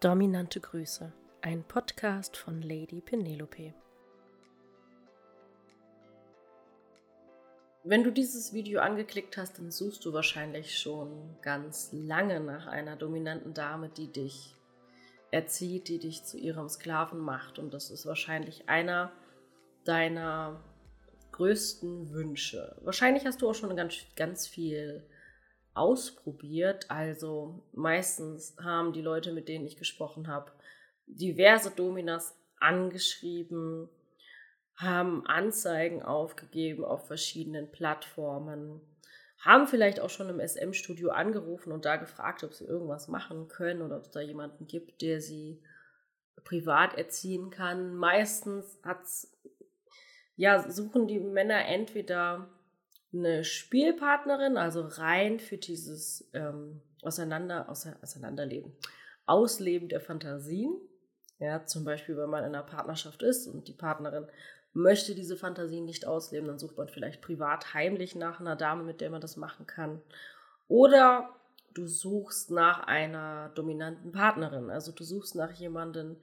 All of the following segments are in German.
Dominante Grüße, ein Podcast von Lady Penelope. Wenn du dieses Video angeklickt hast, dann suchst du wahrscheinlich schon ganz lange nach einer dominanten Dame, die dich erzieht, die dich zu ihrem Sklaven macht. Und das ist wahrscheinlich einer deiner größten Wünsche. Wahrscheinlich hast du auch schon ganz, ganz viel ausprobiert. Also meistens haben die Leute, mit denen ich gesprochen habe, diverse Dominas angeschrieben, haben Anzeigen aufgegeben auf verschiedenen Plattformen, haben vielleicht auch schon im SM-Studio angerufen und da gefragt, ob sie irgendwas machen können oder ob es da jemanden gibt, der sie privat erziehen kann. Meistens hat's, ja, suchen die Männer entweder eine Spielpartnerin, also rein für dieses ähm, Auseinander, Auseinanderleben, Ausleben der Fantasien. Ja, zum Beispiel, wenn man in einer Partnerschaft ist und die Partnerin möchte diese Fantasien nicht ausleben, dann sucht man vielleicht privat heimlich nach einer Dame, mit der man das machen kann. Oder du suchst nach einer dominanten Partnerin. Also du suchst nach jemandem,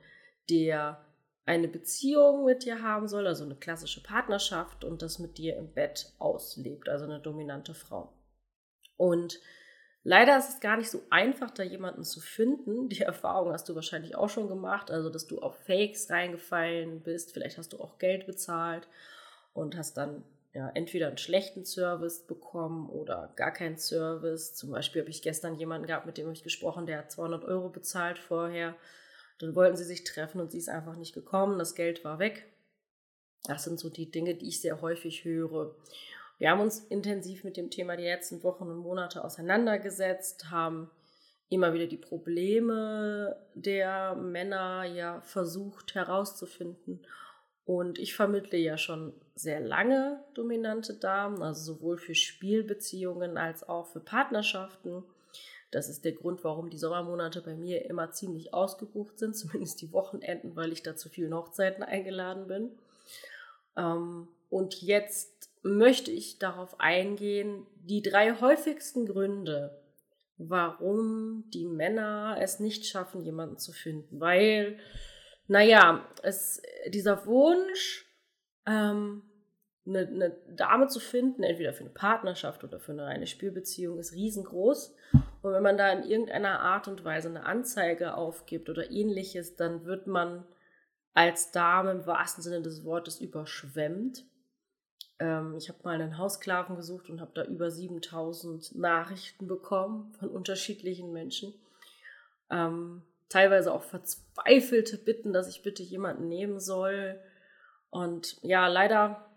der eine Beziehung mit dir haben soll, also eine klassische Partnerschaft und das mit dir im Bett auslebt, also eine dominante Frau. Und leider ist es gar nicht so einfach, da jemanden zu finden. Die Erfahrung hast du wahrscheinlich auch schon gemacht, also dass du auf Fakes reingefallen bist, vielleicht hast du auch Geld bezahlt und hast dann ja, entweder einen schlechten Service bekommen oder gar keinen Service. Zum Beispiel habe ich gestern jemanden gehabt, mit dem ich gesprochen, der hat 200 Euro bezahlt vorher dann wollten sie sich treffen und sie ist einfach nicht gekommen. Das Geld war weg. Das sind so die Dinge, die ich sehr häufig höre. Wir haben uns intensiv mit dem Thema die letzten Wochen und Monate auseinandergesetzt, haben immer wieder die Probleme der Männer ja versucht herauszufinden. Und ich vermittle ja schon sehr lange dominante Damen, also sowohl für Spielbeziehungen als auch für Partnerschaften. Das ist der Grund, warum die Sommermonate bei mir immer ziemlich ausgebucht sind, zumindest die Wochenenden, weil ich da zu vielen Hochzeiten eingeladen bin. Ähm, und jetzt möchte ich darauf eingehen, die drei häufigsten Gründe, warum die Männer es nicht schaffen, jemanden zu finden. Weil, naja, es, dieser Wunsch, ähm, eine, eine Dame zu finden, entweder für eine Partnerschaft oder für eine reine Spielbeziehung, ist riesengroß. Und wenn man da in irgendeiner Art und Weise eine Anzeige aufgibt oder ähnliches, dann wird man als Dame im wahrsten Sinne des Wortes überschwemmt. Ähm, ich habe mal einen Hausklaven gesucht und habe da über 7000 Nachrichten bekommen von unterschiedlichen Menschen. Ähm, teilweise auch verzweifelte Bitten, dass ich bitte jemanden nehmen soll. Und ja, leider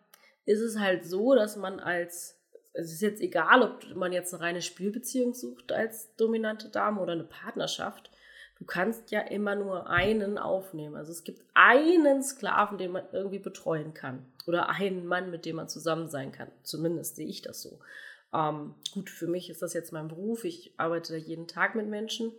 ist es halt so, dass man als es ist jetzt egal, ob man jetzt eine reine Spielbeziehung sucht als dominante Dame oder eine Partnerschaft. Du kannst ja immer nur einen aufnehmen. Also es gibt einen Sklaven, den man irgendwie betreuen kann. Oder einen Mann, mit dem man zusammen sein kann. Zumindest sehe ich das so. Ähm, gut, für mich ist das jetzt mein Beruf. Ich arbeite jeden Tag mit Menschen.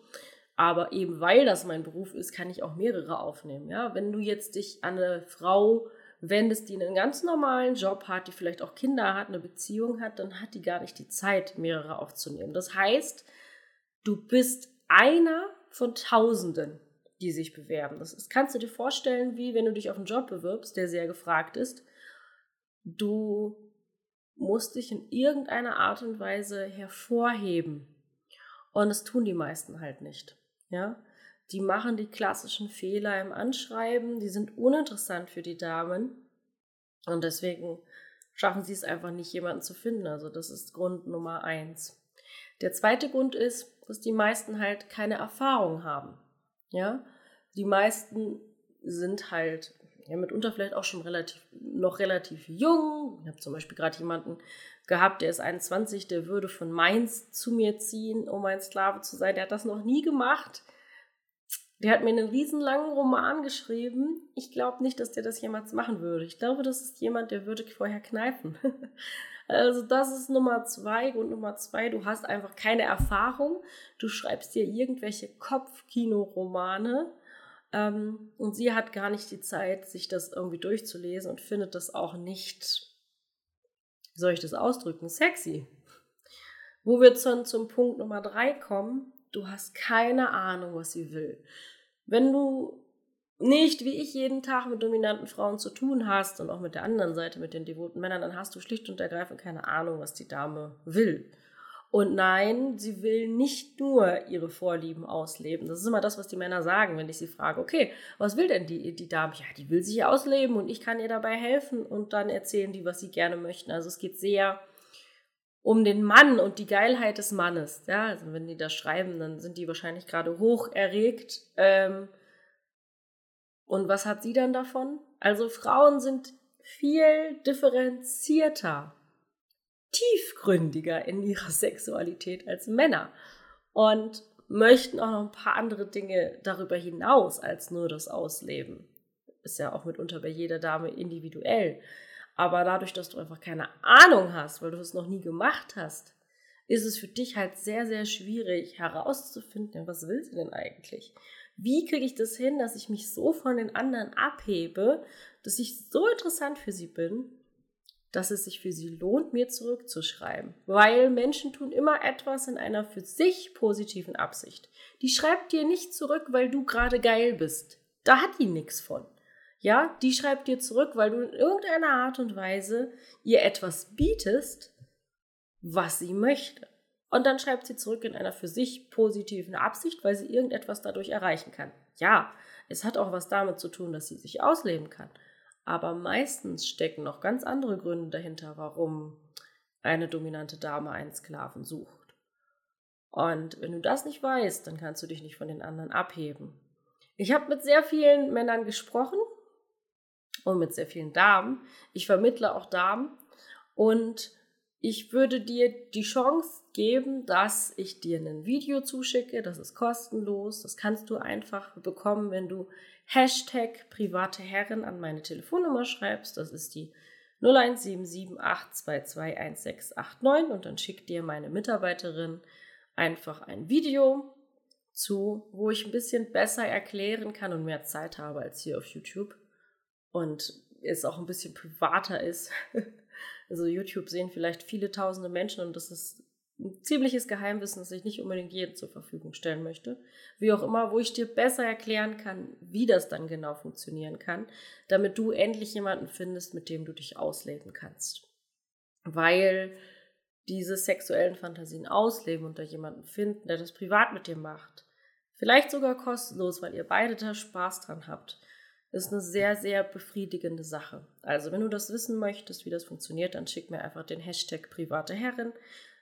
Aber eben weil das mein Beruf ist, kann ich auch mehrere aufnehmen. Ja? Wenn du jetzt dich an eine Frau wendest, die einen ganz normalen Job hat, die vielleicht auch Kinder hat, eine Beziehung hat, dann hat die gar nicht die Zeit, mehrere aufzunehmen. Das heißt, du bist einer von Tausenden, die sich bewerben. Das ist, kannst du dir vorstellen, wie wenn du dich auf einen Job bewirbst, der sehr gefragt ist. Du musst dich in irgendeiner Art und Weise hervorheben. Und das tun die meisten halt nicht. Ja? Die machen die klassischen Fehler im Anschreiben, die sind uninteressant für die Damen und deswegen schaffen sie es einfach nicht, jemanden zu finden. Also das ist Grund Nummer eins. Der zweite Grund ist, dass die meisten halt keine Erfahrung haben. Ja, die meisten sind halt ja, mitunter vielleicht auch schon relativ, noch relativ jung. Ich habe zum Beispiel gerade jemanden gehabt, der ist 21, der würde von Mainz zu mir ziehen, um ein Sklave zu sein. Der hat das noch nie gemacht. Der hat mir einen riesenlangen Roman geschrieben. Ich glaube nicht, dass der das jemals machen würde. Ich glaube, das ist jemand, der würde vorher kneifen. also das ist Nummer zwei. Grund Nummer zwei, du hast einfach keine Erfahrung. Du schreibst dir irgendwelche Kopfkino-Romane. Ähm, und sie hat gar nicht die Zeit, sich das irgendwie durchzulesen und findet das auch nicht, wie soll ich das ausdrücken, sexy. Wo wir zum, zum Punkt Nummer drei kommen, du hast keine Ahnung, was sie will. Wenn du nicht wie ich jeden Tag mit dominanten Frauen zu tun hast und auch mit der anderen Seite, mit den devoten Männern, dann hast du schlicht und ergreifend keine Ahnung, was die Dame will. Und nein, sie will nicht nur ihre Vorlieben ausleben. Das ist immer das, was die Männer sagen, wenn ich sie frage, okay, was will denn die, die Dame? Ja, die will sich ausleben und ich kann ihr dabei helfen und dann erzählen die, was sie gerne möchten. Also es geht sehr um den Mann und die Geilheit des Mannes. Ja, also wenn die das schreiben, dann sind die wahrscheinlich gerade hoch erregt. Ähm, und was hat sie dann davon? Also Frauen sind viel differenzierter tiefgründiger in ihrer Sexualität als Männer und möchten auch noch ein paar andere Dinge darüber hinaus als nur das Ausleben. Ist ja auch mitunter bei jeder Dame individuell. Aber dadurch, dass du einfach keine Ahnung hast, weil du es noch nie gemacht hast, ist es für dich halt sehr, sehr schwierig herauszufinden, was will sie denn eigentlich? Wie kriege ich das hin, dass ich mich so von den anderen abhebe, dass ich so interessant für sie bin, dass es sich für sie lohnt, mir zurückzuschreiben. Weil Menschen tun immer etwas in einer für sich positiven Absicht. Die schreibt dir nicht zurück, weil du gerade geil bist. Da hat die nichts von. Ja, die schreibt dir zurück, weil du in irgendeiner Art und Weise ihr etwas bietest, was sie möchte. Und dann schreibt sie zurück in einer für sich positiven Absicht, weil sie irgendetwas dadurch erreichen kann. Ja, es hat auch was damit zu tun, dass sie sich ausleben kann. Aber meistens stecken noch ganz andere Gründe dahinter, warum eine dominante Dame einen Sklaven sucht. Und wenn du das nicht weißt, dann kannst du dich nicht von den anderen abheben. Ich habe mit sehr vielen Männern gesprochen und mit sehr vielen Damen. Ich vermittle auch Damen und ich würde dir die Chance geben, dass ich dir ein Video zuschicke. Das ist kostenlos. Das kannst du einfach bekommen, wenn du Hashtag private Herren an meine Telefonnummer schreibst. Das ist die 01778221689 und dann schickt dir meine Mitarbeiterin einfach ein Video zu, wo ich ein bisschen besser erklären kann und mehr Zeit habe als hier auf YouTube und es auch ein bisschen privater ist. Also YouTube sehen vielleicht viele tausende Menschen und das ist ein ziemliches Geheimwissen, das ich nicht unbedingt jedem zur Verfügung stellen möchte. Wie auch immer, wo ich dir besser erklären kann, wie das dann genau funktionieren kann, damit du endlich jemanden findest, mit dem du dich ausleben kannst. Weil diese sexuellen Fantasien ausleben und da jemanden finden, der das privat mit dir macht, vielleicht sogar kostenlos, weil ihr beide da Spaß dran habt, ist eine sehr, sehr befriedigende Sache. Also, wenn du das wissen möchtest, wie das funktioniert, dann schick mir einfach den Hashtag private Herren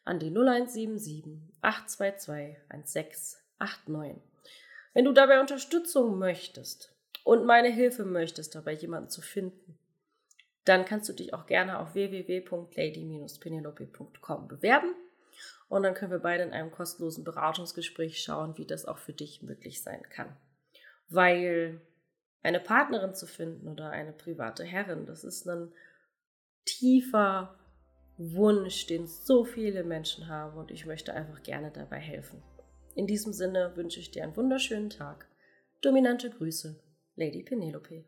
an die 0177 822 1689. Wenn du dabei Unterstützung möchtest und meine Hilfe möchtest, dabei jemanden zu finden, dann kannst du dich auch gerne auf www.lady-penelope.com bewerben und dann können wir beide in einem kostenlosen Beratungsgespräch schauen, wie das auch für dich möglich sein kann. Weil eine Partnerin zu finden oder eine private Herrin, das ist ein tiefer Wunsch, den so viele Menschen haben und ich möchte einfach gerne dabei helfen. In diesem Sinne wünsche ich dir einen wunderschönen Tag. Dominante Grüße, Lady Penelope.